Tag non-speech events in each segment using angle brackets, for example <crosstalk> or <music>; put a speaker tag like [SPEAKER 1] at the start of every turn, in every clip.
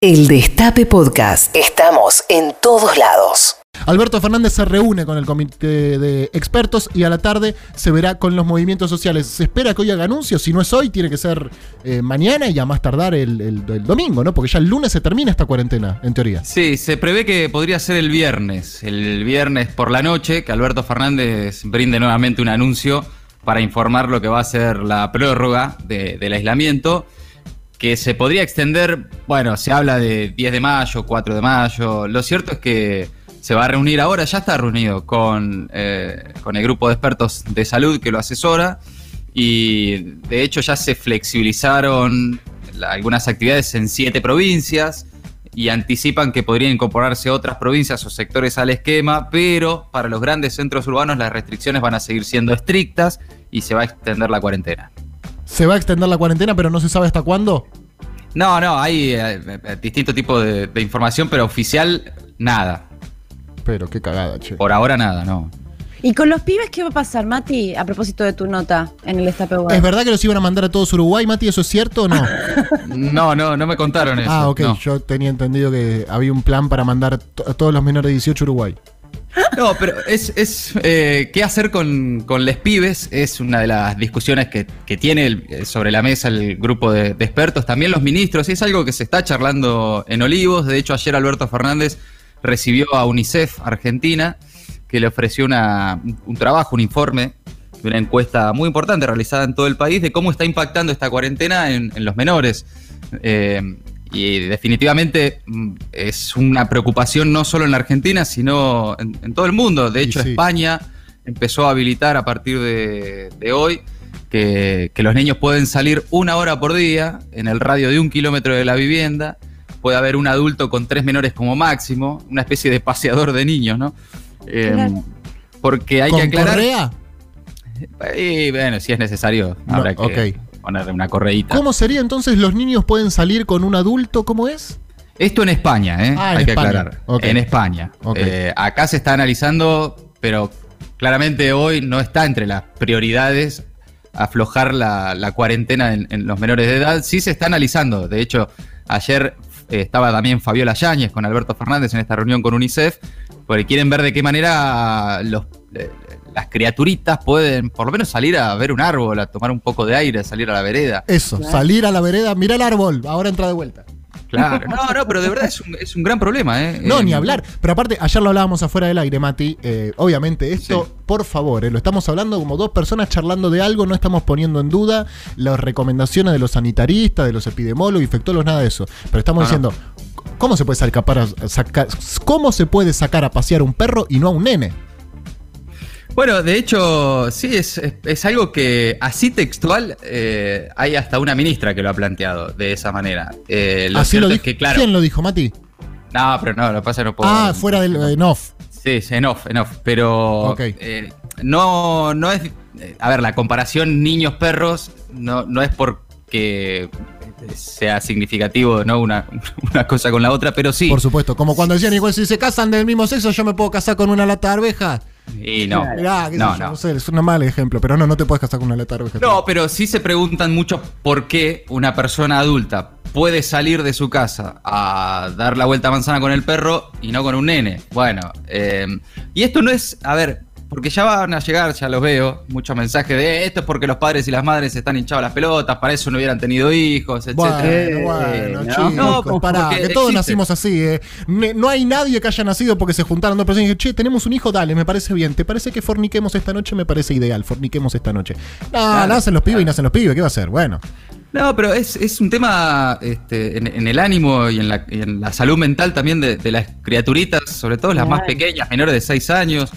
[SPEAKER 1] El Destape Podcast. Estamos en todos lados.
[SPEAKER 2] Alberto Fernández se reúne con el comité de expertos y a la tarde se verá con los movimientos sociales. Se espera que hoy haga anuncios, si no es hoy, tiene que ser eh, mañana y a más tardar el, el- el domingo, ¿no? Porque ya el lunes se termina esta cuarentena, en teoría.
[SPEAKER 3] Sí, se prevé que podría ser el viernes, el viernes por la noche, que Alberto Fernández brinde nuevamente un anuncio para informar lo que va a ser la prórroga de- del aislamiento, que se podría extender, bueno, se habla de 10 de mayo, 4 de mayo, lo cierto es que se va a reunir ahora, ya está reunido con, eh, con el grupo de expertos de salud que lo asesora y de hecho ya se flexibilizaron algunas actividades en siete provincias y anticipan que podrían incorporarse otras provincias o sectores al esquema, pero para los grandes centros urbanos las restricciones van a seguir siendo estrictas y se va a extender la cuarentena.
[SPEAKER 2] Se va a extender la cuarentena, pero no se sabe hasta cuándo.
[SPEAKER 3] No, no, hay eh, eh, distinto tipo de, de información, pero oficial nada.
[SPEAKER 2] Pero qué cagada, che.
[SPEAKER 3] Por ahora nada, no.
[SPEAKER 4] ¿Y con los pibes qué va a pasar, Mati? A propósito de tu nota en el Destape Web.
[SPEAKER 2] ¿Es verdad que los iban a mandar a todos Uruguay, Mati? ¿Eso es cierto o no? <laughs>
[SPEAKER 3] No, no, no me contaron eso.
[SPEAKER 2] ah, ok.
[SPEAKER 3] no.
[SPEAKER 2] Yo tenía entendido que había un plan para mandar a todos los menores de 18 a Uruguay.
[SPEAKER 3] No, pero es, es eh, qué hacer con, con les pibes es una de las discusiones que, que tiene eh, sobre la mesa el grupo de, expertos, también los ministros, y es algo que se está charlando en Olivos. De hecho, ayer Alberto Fernández recibió a UNICEF Argentina, que le ofreció una- un trabajo, un informe, de una encuesta muy importante realizada en todo el país de cómo está impactando esta cuarentena en, en los menores. Eh, y definitivamente mm, es una preocupación no solo en la Argentina, sino en, en todo el mundo. De hecho,
[SPEAKER 2] sí.
[SPEAKER 3] España empezó a habilitar a partir de, de hoy que, que los niños pueden salir una hora por día en el radio de un kilómetro de la vivienda. Puede haber un adulto con tres menores como máximo, una especie de paseador de niños, ¿no? Eh,
[SPEAKER 4] Claro.
[SPEAKER 3] Porque hay
[SPEAKER 2] ¿Con
[SPEAKER 3] que aclarar.
[SPEAKER 2] correa?
[SPEAKER 3] Y bueno, si es necesario,
[SPEAKER 2] No,
[SPEAKER 3] habrá que
[SPEAKER 2] ok.
[SPEAKER 3] Ponerle una correíta.
[SPEAKER 2] ¿Cómo sería entonces los niños pueden salir con un adulto? ¿Cómo es?
[SPEAKER 3] Esto en España, ¿eh?
[SPEAKER 2] Ah, en
[SPEAKER 3] hay que
[SPEAKER 2] España.
[SPEAKER 3] aclarar. En España. Eh, acá se está analizando, pero claramente hoy no está entre las prioridades aflojar la, la cuarentena en, en los menores de edad. Sí se está analizando. De hecho, ayer eh, estaba también Fabiola Yáñez con Alberto Fernández en esta reunión con UNICEF, porque quieren ver de qué manera los, las criaturitas pueden por lo menos salir a ver un árbol, a tomar un poco de aire, a salir a la vereda.
[SPEAKER 2] Eso, salir a la vereda, mira el árbol, ahora entra de vuelta.
[SPEAKER 3] Claro. <laughs> No, no, pero de verdad es un, es un gran problema, ¿eh?
[SPEAKER 2] No,
[SPEAKER 3] Eh,
[SPEAKER 2] ni hablar. Pero aparte, ayer lo hablábamos afuera del aire, Mati. eh, obviamente, esto,
[SPEAKER 3] Sí.
[SPEAKER 2] por favor, eh, lo estamos hablando como dos personas charlando de algo, no estamos poniendo en duda las recomendaciones de los sanitaristas, de los epidemiólogos, infectólogos, nada de eso. Pero estamos
[SPEAKER 3] no.
[SPEAKER 2] diciendo, ¿cómo se puede sacar a, sacar, cómo se puede sacar a pasear un perro y no a un nene?
[SPEAKER 3] Bueno, de hecho, sí, es, es- es algo que así textual eh, hay hasta una ministra que lo ha planteado de esa manera. Eh, lo
[SPEAKER 2] Así
[SPEAKER 3] es que, claro.
[SPEAKER 2] ¿Quién lo dijo, Mati?
[SPEAKER 3] No, pero no, lo que pasa no puedo.
[SPEAKER 2] ah, fuera del en off.
[SPEAKER 3] Sí, en off, en off. Pero eh, no, no es. eh, A ver, la comparación niños-perros no, no es porque sea significativo, ¿no? Una, <laughs> una cosa con la otra, pero sí.
[SPEAKER 2] Por supuesto. Como cuando decían, igual si se casan del mismo sexo, yo me puedo casar con una lata de arvejas.
[SPEAKER 3] Y no.
[SPEAKER 2] Mirá,
[SPEAKER 3] no,
[SPEAKER 2] yo,
[SPEAKER 3] no.
[SPEAKER 2] no sé, es un mal ejemplo, pero no, no te puedes casar con una arvejas.
[SPEAKER 3] No, pero sí se preguntan mucho por qué una persona adulta puede salir de su casa a dar la vuelta a manzana con el perro y no con un nene. Bueno, eh, y esto no es, a ver, porque ya van a llegar, ya los veo, muchos mensajes de esto es porque los padres y las madres están hinchados las pelotas, para eso no hubieran tenido hijos, etc.
[SPEAKER 2] Bueno, bueno,
[SPEAKER 3] ¿no?
[SPEAKER 2] chicos,
[SPEAKER 3] No, porque
[SPEAKER 2] pará, que todos
[SPEAKER 3] existe.
[SPEAKER 2] nacimos así, ¿eh? No hay nadie que haya nacido porque se juntaron dos personas y dijeron, che, tenemos un hijo, dale, me parece bien. ¿Te parece que forniquemos esta noche? Me parece ideal, forniquemos esta noche. No,
[SPEAKER 3] Claro,
[SPEAKER 2] nacen los pibes y nacen los pibes, ¿qué va a ser? Bueno.
[SPEAKER 3] No, pero es, es un tema este, en, en el ánimo y en la, y en la salud mental también de, de las criaturitas, sobre todo las más pequeñas, menores de 6 años,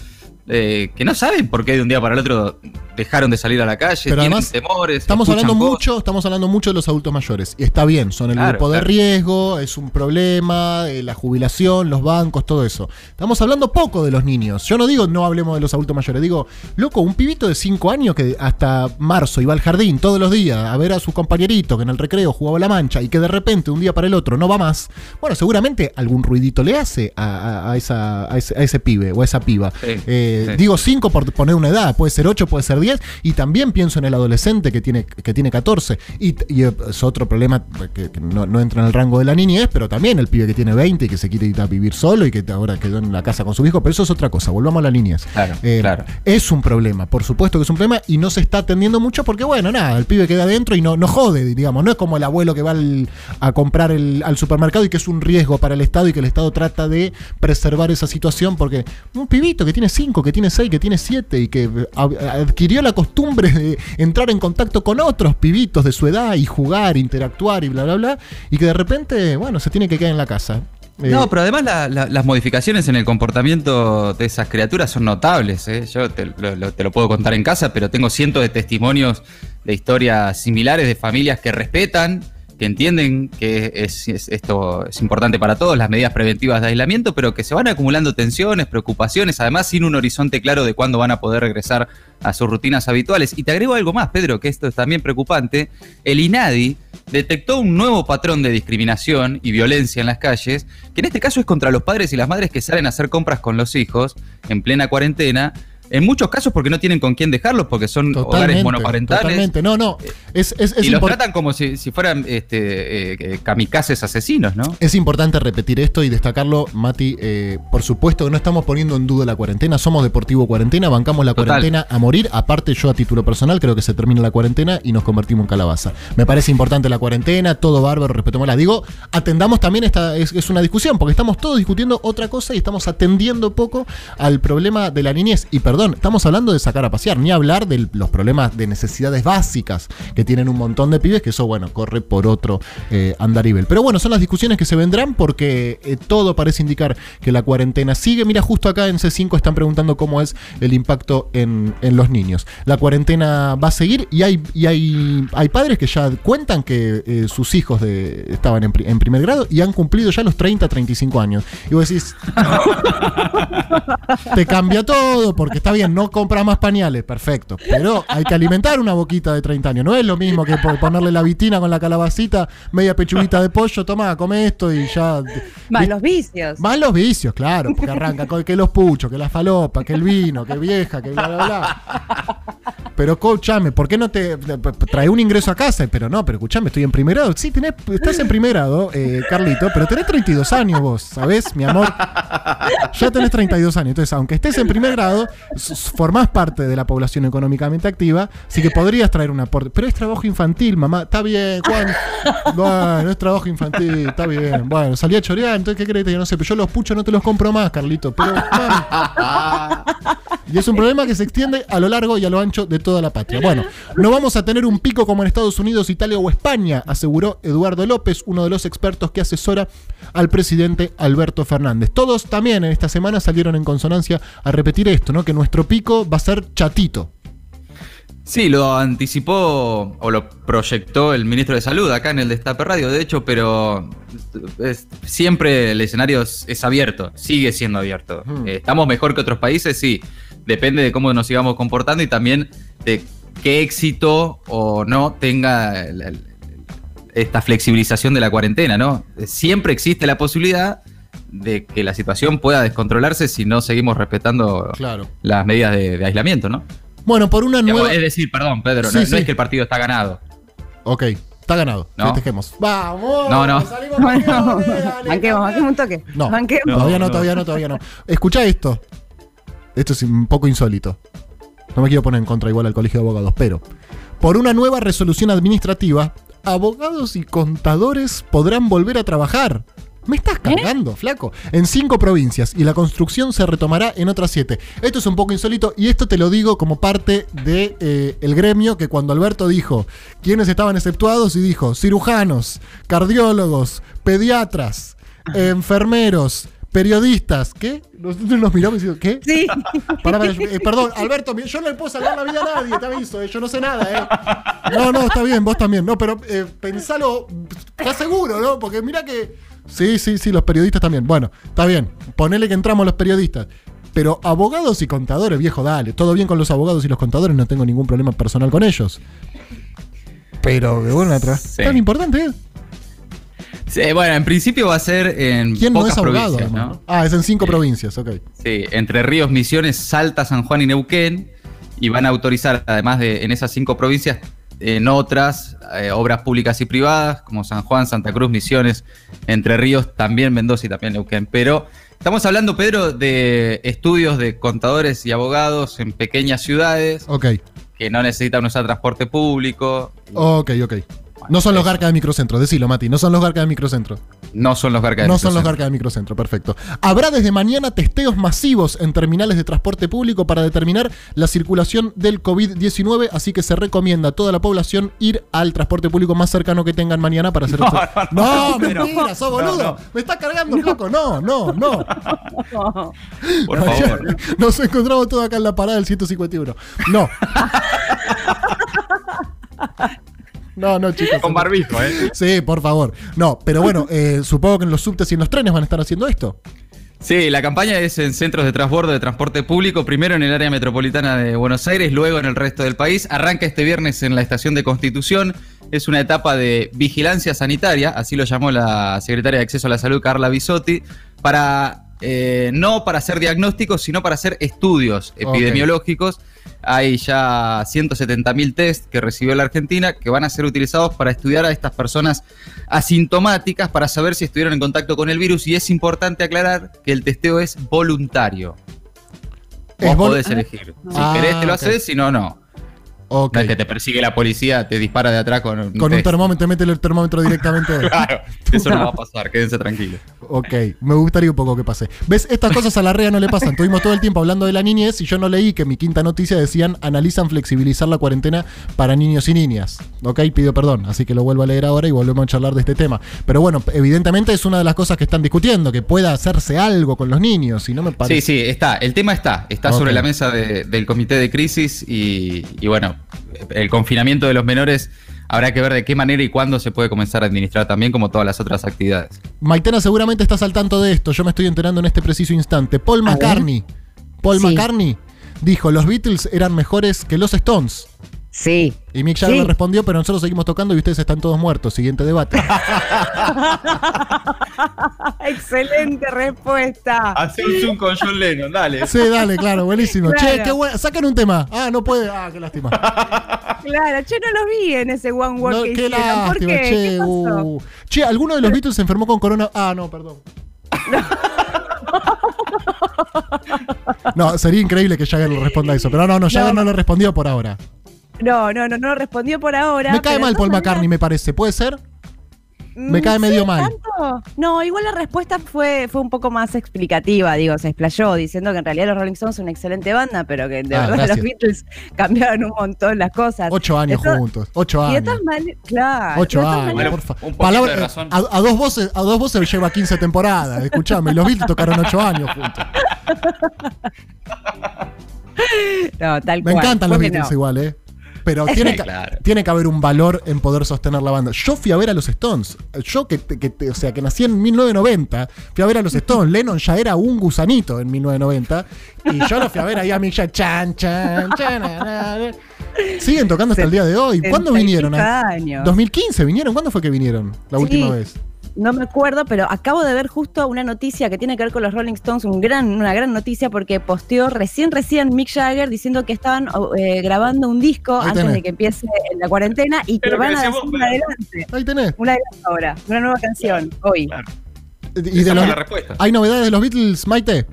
[SPEAKER 3] eh, que no saben por qué de un día para el otro dejaron de salir a la calle,
[SPEAKER 2] Pero
[SPEAKER 3] tienen
[SPEAKER 2] además,
[SPEAKER 3] temores.
[SPEAKER 2] Estamos hablando
[SPEAKER 3] cosas.
[SPEAKER 2] mucho, estamos hablando mucho de los adultos mayores. Y está bien, son el
[SPEAKER 3] Claro,
[SPEAKER 2] grupo de
[SPEAKER 3] claro.
[SPEAKER 2] riesgo, es un problema, eh, la jubilación, los bancos, todo eso. Estamos hablando poco de los niños. Yo no digo no hablemos de los adultos mayores, digo, loco, un pibito de 5 años que hasta marzo iba al jardín todos los días a ver a su compañerito que en el recreo jugaba la mancha y que de repente un día para el otro no va más. Bueno, seguramente algún ruidito le hace a, a- a esa, a, ese, pibe o a esa piba.
[SPEAKER 3] Sí,
[SPEAKER 2] Eh,
[SPEAKER 3] sí.
[SPEAKER 2] Digo 5 por poner una edad, puede ser 8, puede ser 10 y también pienso en el adolescente que tiene, que tiene 14 y, y es otro problema que, que no, no entra en el rango de la niñez, pero también el pibe que tiene 20 y que se quiere ir a vivir solo y que ahora quedó en la casa con su hijo, pero eso es otra cosa, volvamos a la niñez.
[SPEAKER 3] Claro,
[SPEAKER 2] Eh,
[SPEAKER 3] claro.
[SPEAKER 2] Es un problema, por supuesto que es un problema y no se está atendiendo mucho porque, bueno, nada, el pibe queda adentro y no, no jode, digamos, no es como el abuelo que va al- a comprar el- al supermercado y que es un riesgo para el Estado y que el Estado trata de preservar esa situación porque un pibito que tiene 5, que tiene 6, que tiene 7 y que eh, ab- adquirió la costumbre de entrar en contacto con otros pibitos de su edad y jugar, interactuar y bla, bla, bla, y que de repente, bueno, se tiene que quedar en la casa. Eh,
[SPEAKER 3] No, pero además la- la- las modificaciones en el comportamiento de esas criaturas son notables. ¿eh? Yo te lo- te lo puedo contar en casa, pero tengo cientos de testimonios de historias similares de familias que respetan, que entienden que es, es- esto es importante para todos, las medidas preventivas de aislamiento, pero que se van acumulando tensiones, preocupaciones, además sin un horizonte claro de cuándo van a poder regresar a sus rutinas habituales. Y te agrego algo más, Pedro, que esto es también preocupante. El INADI detectó un nuevo patrón de discriminación y violencia en las calles, que en este caso es contra los padres y las madres que salen a hacer compras con los hijos en plena cuarentena. En muchos casos porque no tienen con quién dejarlos, porque son hogares
[SPEAKER 2] Totalmente,
[SPEAKER 3] monoparentales.
[SPEAKER 2] totalmente. No, no. Es, es, es
[SPEAKER 3] y los tratan como si, si fueran este, eh, kamikazes asesinos, ¿no?
[SPEAKER 2] Es importante repetir esto y destacarlo, Mati. eh, por supuesto que no estamos poniendo en duda la cuarentena. Somos Deportivo Cuarentena, bancamos la
[SPEAKER 3] Total.
[SPEAKER 2] cuarentena a morir. Aparte, yo a título personal creo que se termina la cuarentena y nos convertimos en calabaza. Me parece importante la cuarentena, todo bárbaro, respetémosla. Digo, atendamos también esta. Es, es una discusión, porque estamos todos discutiendo otra cosa y estamos atendiendo poco al problema de la niñez. Y perdón, estamos hablando de sacar a pasear, ni hablar de los problemas de necesidades básicas que tienen un montón de pibes, que eso, bueno, corre por otro eh, andarivel. Pero bueno, son las discusiones que se vendrán porque eh, todo parece indicar que la cuarentena sigue. Mira, justo acá en C5 están preguntando cómo es el impacto en, en los niños. La cuarentena va a seguir y hay, y hay, hay padres que ya cuentan que eh, sus hijos de, estaban en, en primer grado y han cumplido ya los 30, 35 años. Y vos decís, <laughs> te cambia todo, porque está bien, no compra más pañales, perfecto. Pero hay que alimentar una boquita de 30 años. No es lo mismo que po- ponerle la vitina con la calabacita, media pechuguita de pollo, toma, come esto y ya. <laughs>
[SPEAKER 4] Más los vicios.
[SPEAKER 2] Más los vicios, claro, porque arranca con que los puchos, que la falopa, que el vino, que vieja, que bla, bla, bla. <laughs> Pero escúchame, ¿por qué no te trae un ingreso a casa? Pero no, pero escúchame, estoy en primer grado. Sí, tenés, estás en primer grado, eh, Carlito, pero tenés 32 años vos, ¿sabés, mi amor? Ya tenés 32 años. Entonces, aunque estés en primer grado, formás parte de la población económicamente activa, así que podrías traer un aporte. Pero es trabajo infantil, mamá. Está bien, Juan. Bueno, es trabajo infantil, está bien. Bueno, salí a chorear, entonces, ¿qué crees? Yo no sé, pero yo los puchos no te los compro más, Carlito. Pero. Y es un problema que se extiende a lo largo y a lo ancho de toda la patria. Bueno, no vamos a tener un pico como en Estados Unidos, Italia o España, aseguró Eduardo López, uno de los expertos que asesora al presidente Alberto Fernández. Todos también en esta semana salieron en consonancia a repetir esto, ¿no? Que nuestro pico va a ser chatito.
[SPEAKER 3] Sí, lo anticipó o lo proyectó el ministro de Salud acá en el Destape Radio, de hecho, pero es- siempre el escenario es, es abierto, sigue siendo abierto. Eh, ¿Estamos mejor que otros países? Sí. Depende de cómo nos sigamos comportando y también de qué éxito o no tenga el- el- esta flexibilización de la cuarentena, ¿no? Siempre existe la posibilidad de que la situación pueda descontrolarse si no seguimos respetando
[SPEAKER 2] Claro.
[SPEAKER 3] las medidas de, de aislamiento, ¿no?
[SPEAKER 2] Bueno, por una nueva.
[SPEAKER 3] Es decir, perdón, Pedro,
[SPEAKER 2] Sí,
[SPEAKER 3] no, no
[SPEAKER 2] sí.
[SPEAKER 3] es que el partido está ganado.
[SPEAKER 2] Ok, está ganado.
[SPEAKER 3] No.
[SPEAKER 2] Festejemos. ¡Vamos!
[SPEAKER 3] No, no.
[SPEAKER 2] salimos campeones, <laughs> dale,
[SPEAKER 4] banquemos, banquemos un toque.
[SPEAKER 2] No,
[SPEAKER 4] Banquemos.
[SPEAKER 2] todavía no,
[SPEAKER 3] No,
[SPEAKER 2] todavía no, todavía no. Escucha esto. Esto es un poco insólito. No me quiero poner en contra igual al colegio de abogados, pero por una nueva resolución administrativa, abogados y contadores podrán volver a trabajar. Me estás cargando, flaco. En cinco provincias y la construcción se retomará en otras siete. Esto es un poco insólito y esto te lo digo como parte del de, eh, el gremio que cuando Alberto dijo quiénes estaban exceptuados y dijo cirujanos, cardiólogos, pediatras, enfermeros, periodistas, ¿qué? Nosotros <laughs> nos miramos y decimos, ¿qué?
[SPEAKER 4] Sí. <laughs>
[SPEAKER 2] Pará, pará, eh, perdón, Alberto, yo no le puedo salvar la vida a nadie, te aviso, eh, yo no sé nada, ¿eh? No, no, está bien, vos también, no, pero eh, pensalo, ¿estás seguro, no? Porque mira que. Sí, sí, sí, los periodistas también. Bueno, está bien, ponele que entramos los periodistas. Pero abogados y contadores, viejo, dale. Todo bien con los abogados y los contadores, no tengo ningún problema personal con ellos. Pero, que bueno, atrás.
[SPEAKER 3] Sí.
[SPEAKER 2] Tan importante, ¿eh?
[SPEAKER 3] Sí, bueno, en principio va a ser en
[SPEAKER 2] ¿Quién no es abogado?
[SPEAKER 3] provincias? ¿no?
[SPEAKER 2] Ah, es en cinco provincias, ok.
[SPEAKER 3] Sí, Entre Ríos, Misiones, Salta, San Juan y Neuquén. y van a autorizar, además de en esas cinco provincias, en otras eh, obras públicas y privadas, como San Juan, Santa Cruz, Misiones, Entre Ríos, también Mendoza y también Neuquén. Pero estamos hablando, Pedro, de estudios de contadores y abogados en pequeñas ciudades
[SPEAKER 2] Ok,
[SPEAKER 3] que no necesitan usar transporte público.
[SPEAKER 2] ok, ok. No son los garcas de microcentro, decilo, Mati. No son los garcas de microcentro.
[SPEAKER 3] No son los garcas de
[SPEAKER 2] No son los
[SPEAKER 3] microcentro.
[SPEAKER 2] garcas de microcentro, perfecto. Habrá desde mañana testeos masivos en terminales de transporte público para determinar la circulación del COVID-19, así que se recomienda a toda la población ir al transporte público más cercano que tengan mañana para hacer
[SPEAKER 3] No,
[SPEAKER 2] esto.
[SPEAKER 3] no,
[SPEAKER 2] No, mentira, sos boludo.
[SPEAKER 3] no, no.
[SPEAKER 2] Me está cargando, loco. No, no, no. <laughs>
[SPEAKER 3] Por favor.
[SPEAKER 2] Nos encontramos todos acá en la parada del 151. No. <laughs> No, no, chicos.
[SPEAKER 3] Con barbijo, ¿eh?
[SPEAKER 2] Sí, por favor. No, pero bueno, eh, supongo que en los subtes y en los trenes van a estar haciendo esto.
[SPEAKER 3] Sí, la campaña es en centros de transbordo de transporte público, primero en el área metropolitana de Buenos Aires, luego en el resto del país. Arranca este viernes en la estación de Constitución. Es una etapa de vigilancia sanitaria, así lo llamó la secretaria de Acceso a la Salud, Carla Bisotti, para eh, no para hacer diagnósticos, sino para hacer estudios epidemiológicos. Hay ya 170.000 test que recibió la Argentina que van a ser utilizados para estudiar a estas personas asintomáticas para saber si estuvieron en contacto con el virus y es importante aclarar que el testeo es voluntario.
[SPEAKER 2] Es
[SPEAKER 3] Vos podés elegir. Si
[SPEAKER 2] Ah,
[SPEAKER 3] querés te lo haces, si no, no.
[SPEAKER 2] Ok.
[SPEAKER 3] No es que te persigue la policía, te dispara de atrás con un,
[SPEAKER 2] Con un termómetro, mete el termómetro directamente. <laughs>
[SPEAKER 3] Claro, eso no va a pasar, quédense tranquilos.
[SPEAKER 2] Ok, me gustaría un poco que pase. ¿Ves? Estas cosas a la REA no le pasan. Tuvimos todo el tiempo hablando de la niñez y yo no leí que mi quinta noticia decían analizan flexibilizar la cuarentena para niños y niñas. Ok, pido perdón, así que lo vuelvo a leer ahora y volvemos a charlar de este tema. Pero bueno, evidentemente es una de las cosas que están discutiendo, que pueda hacerse algo con los niños y no me parece.
[SPEAKER 3] Sí, sí, está. El tema está. Está sobre la mesa de- del comité de crisis y, y bueno, el confinamiento de los menores habrá que ver de qué manera y cuándo se puede comenzar a administrar también como todas las otras actividades.
[SPEAKER 2] Maitena seguramente estás al tanto de esto, yo me estoy enterando en este preciso instante. Paul. McCartney, Paul
[SPEAKER 4] Sí.
[SPEAKER 2] McCartney dijo, los Beatles eran mejores que los Stones.
[SPEAKER 4] Sí.
[SPEAKER 2] Y Mick Jagger
[SPEAKER 4] Sí.
[SPEAKER 2] le respondió, pero nosotros seguimos tocando y ustedes están todos muertos. Siguiente debate. <laughs>
[SPEAKER 4] Excelente respuesta.
[SPEAKER 3] Hace un zoom con John Lennon, dale.
[SPEAKER 2] sí, dale, claro, buenísimo.
[SPEAKER 4] Claro.
[SPEAKER 2] Che, qué bueno. Saquen un tema. Ah, no puede. Ah, qué lástima.
[SPEAKER 4] Claro, che, no los vi en ese One Walk
[SPEAKER 2] No,
[SPEAKER 4] que
[SPEAKER 2] qué
[SPEAKER 4] hicieron. ¿Por
[SPEAKER 2] lástima,
[SPEAKER 4] qué?
[SPEAKER 2] che.
[SPEAKER 4] ¿Qué pasó?
[SPEAKER 2] uh. Che, ¿alguno de los Beatles se enfermó con corona? Ah, no, perdón. <laughs> No, sería increíble que Jagger le responda eso. Pero no, no, Jagger no,
[SPEAKER 4] No.
[SPEAKER 2] le respondió por ahora.
[SPEAKER 4] No, no, no, no respondió por ahora.
[SPEAKER 2] Me cae mal Paul McCartney, me parece. ¿Puede ser? me
[SPEAKER 4] Mm,
[SPEAKER 2] cae medio
[SPEAKER 4] ¿sí?
[SPEAKER 2] mal.
[SPEAKER 4] ¿Tanto? No, igual la respuesta fue, fue un poco más explicativa, digo, se explayó diciendo que en realidad los Rolling Stones son una excelente banda, pero que de
[SPEAKER 2] Ah,
[SPEAKER 4] verdad
[SPEAKER 2] gracias.
[SPEAKER 4] los Beatles cambiaron un montón las cosas.
[SPEAKER 2] Ocho años juntos. Ocho
[SPEAKER 4] Y de
[SPEAKER 2] años.
[SPEAKER 4] todas maneras, claro.
[SPEAKER 2] Ocho
[SPEAKER 4] de todas
[SPEAKER 2] años, por favor.
[SPEAKER 3] un poquito de razón.
[SPEAKER 2] A, a dos voces, a dos voces lleva 15 temporadas. Escuchame, los Beatles tocaron ocho años juntos. <laughs>
[SPEAKER 4] No, tal
[SPEAKER 2] Me
[SPEAKER 4] cual.
[SPEAKER 2] encantan los
[SPEAKER 4] ¿Por qué
[SPEAKER 2] Beatles
[SPEAKER 4] no?
[SPEAKER 2] igual, ¿eh? Pero tiene <laughs> que,
[SPEAKER 3] Claro.
[SPEAKER 2] tiene que haber un valor en poder sostener la banda. Yo fui a ver a los Stones. Yo que, que- o sea, que nací en 1990, fui a ver a los Stones. <laughs> Lennon ya era un gusanito en 1990. Y yo lo fui a ver ahí a Mick Jagger. Chan, chan, chan, na, na, na. Siguen tocando hasta el día de hoy. ¿Cuándo
[SPEAKER 4] 75
[SPEAKER 2] vinieron?
[SPEAKER 4] años.
[SPEAKER 2] 2015 vinieron. ¿Cuándo fue que vinieron? La
[SPEAKER 4] Sí.
[SPEAKER 2] última vez.
[SPEAKER 4] No me acuerdo, pero acabo de ver justo una noticia que tiene que ver con los Rolling Stones, un gran, una gran noticia porque posteó recién, recién Mick Jagger diciendo que estaban eh, grabando un disco
[SPEAKER 2] Ahí
[SPEAKER 4] antes
[SPEAKER 2] tenés.
[SPEAKER 4] de que empiece la cuarentena y que
[SPEAKER 3] Pero que
[SPEAKER 4] van a
[SPEAKER 3] vos,
[SPEAKER 4] un adelante,
[SPEAKER 2] Ahí tenés.
[SPEAKER 4] un ahora, una nueva canción, hoy.
[SPEAKER 3] Claro.
[SPEAKER 2] Y de los-
[SPEAKER 3] la respuesta.
[SPEAKER 2] ¿Hay novedades de los Beatles, Maite?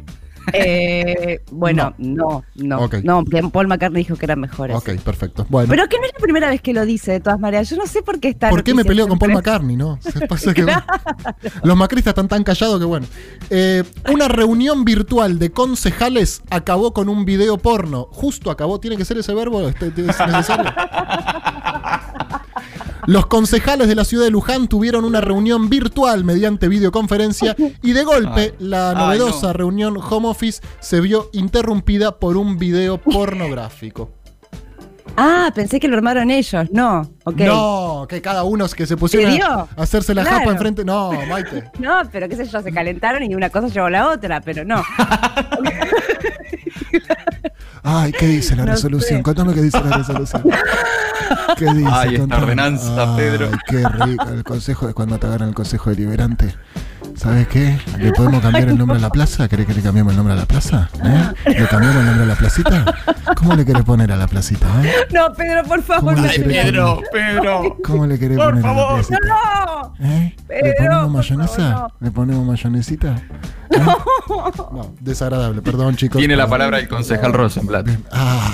[SPEAKER 4] Eh, bueno, no, no, no, Paul McCartney dijo que eran mejores.
[SPEAKER 2] Ok, perfecto. Bueno.
[SPEAKER 4] Pero que no es la primera vez que lo dice, de todas maneras. Yo no sé por qué está.
[SPEAKER 2] ¿Por qué me peleo con Paul. McCartney, no? <laughs> Se pasa que- Los macristas están tan callados que bueno. Eh, una reunión virtual de concejales acabó con un video porno. Justo acabó. ¿Tiene que ser ese verbo? ¿Es necesario? <laughs> Los concejales de la ciudad de Luján tuvieron una reunión virtual mediante videoconferencia <laughs> y de golpe
[SPEAKER 3] Ay.
[SPEAKER 2] la
[SPEAKER 3] Ay,
[SPEAKER 2] novedosa
[SPEAKER 3] no.
[SPEAKER 2] reunión home office se vio interrumpida por un video pornográfico.
[SPEAKER 4] Ah, pensé que lo armaron ellos. No, ok.
[SPEAKER 2] No, que cada uno es que se pusieron
[SPEAKER 4] ¿Se dio?
[SPEAKER 2] a hacerse la
[SPEAKER 4] Claro.
[SPEAKER 2] japa enfrente. No, Maite. <laughs>
[SPEAKER 4] No, pero qué sé yo, se calentaron y una cosa llevó a la otra, pero no. <laughs>
[SPEAKER 2] Ay, ¿qué dice la
[SPEAKER 4] No
[SPEAKER 2] resolución?
[SPEAKER 4] sé.
[SPEAKER 2] Contame qué dice la resolución. ¿Qué dice?
[SPEAKER 3] Ay, esta ordenanza,
[SPEAKER 2] Ay,
[SPEAKER 3] Pedro.
[SPEAKER 2] Qué rico. El consejo, cuando te agarran el consejo deliberante, ¿Sabes qué? ¿Le podemos cambiar el nombre a la plaza? ¿Querés que le cambiemos el nombre a la plaza? ¿Eh? ¿Le cambiamos el nombre a la placita? ¿Cómo le querés poner a la placita? eh?
[SPEAKER 4] No, Pedro, por favor.
[SPEAKER 2] ¿Cómo
[SPEAKER 4] no.
[SPEAKER 2] le querés
[SPEAKER 3] Pedro,
[SPEAKER 2] poner?
[SPEAKER 3] Pedro.
[SPEAKER 2] ¿Cómo le querés poner a la placita?
[SPEAKER 4] No,
[SPEAKER 2] ¿Eh? ¿Le
[SPEAKER 4] Pedro,
[SPEAKER 2] ponemos
[SPEAKER 4] por
[SPEAKER 2] mayonesa?
[SPEAKER 4] favor,
[SPEAKER 2] ¿Le ponemos mayonesita? ¿Eh? No, desagradable, perdón chicos.
[SPEAKER 3] Tiene la palabra el concejal Rosenblatt.
[SPEAKER 2] Ah.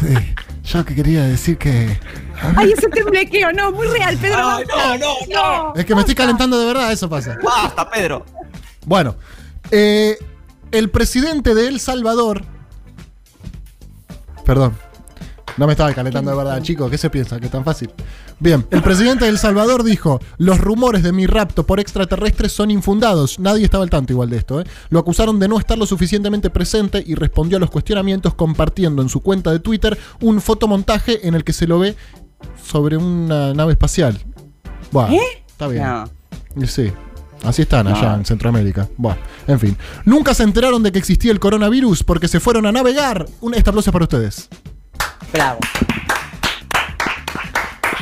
[SPEAKER 2] Sí, yo que quería decir que... <laughs>
[SPEAKER 4] Ay, ese temblequeo, no, muy real, Pedro.
[SPEAKER 5] Ay, no, no, no.
[SPEAKER 2] Es que me estoy calentando de verdad, eso pasa.
[SPEAKER 5] Basta, Pedro.
[SPEAKER 2] Bueno, eh, el presidente de El Salvador. Perdón. No me estaba calentando de verdad, chicos. ¿Qué se piensa? ¿Que es tan fácil? Bien, el presidente de El Salvador dijo: Los rumores de mi rapto por extraterrestres son infundados. Nadie estaba al tanto igual de esto. ¿eh? Lo acusaron de no estar lo suficientemente presente y respondió a los cuestionamientos compartiendo en su cuenta de Twitter un fotomontaje en el que se lo ve sobre una nave espacial. Bueno, está bien.
[SPEAKER 5] No.
[SPEAKER 2] Sí, así están allá
[SPEAKER 5] No.
[SPEAKER 2] en Centroamérica. Bueno, en fin. Nunca se enteraron de que existía el coronavirus porque se fueron a navegar. Un este aplauso para ustedes.
[SPEAKER 5] Bravo.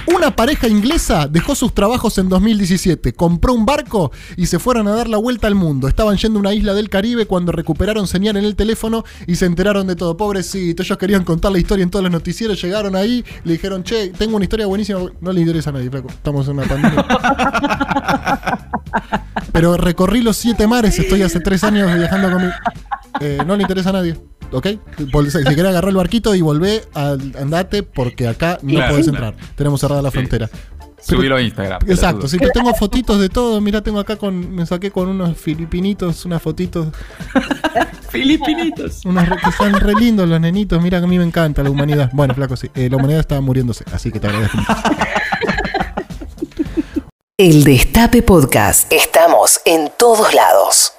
[SPEAKER 2] Una pareja inglesa dejó sus trabajos en 2017, compró un barco y se fueron a dar la vuelta al mundo. Estaban yendo a una isla del Caribe cuando recuperaron señal en el teléfono y se enteraron de todo. Pobrecito, ellos querían contar la historia en todos los noticieros, llegaron ahí, le dijeron, che, tengo una historia buenísima. No le interesa a nadie, flaco. Estamos en una pandemia. <laughs> Pero recorrí los siete mares, estoy hace tres años viajando con mi... Eh, no le interesa a nadie, ¿ok? Si querés agarrar el barquito y volvé, al- andate porque acá no
[SPEAKER 3] Claro,
[SPEAKER 2] podés
[SPEAKER 3] claro.
[SPEAKER 2] entrar. Tenemos cerrada la
[SPEAKER 3] Sí.
[SPEAKER 2] frontera.
[SPEAKER 3] Subilo a Instagram.
[SPEAKER 2] Exacto,
[SPEAKER 3] pelotudo.
[SPEAKER 2] sí, pero tengo fotitos de todo. Mira, tengo acá con. Me saqué con unos filipinitos, unas fotitos. <laughs>
[SPEAKER 3] Filipinitos.
[SPEAKER 2] Unos re- que son re lindos los nenitos. Mira que a mí me encanta la humanidad. Bueno, flaco, sí. eh, la humanidad está muriéndose, así que te agradezco.
[SPEAKER 1] El Destape Podcast. Estamos en todos lados.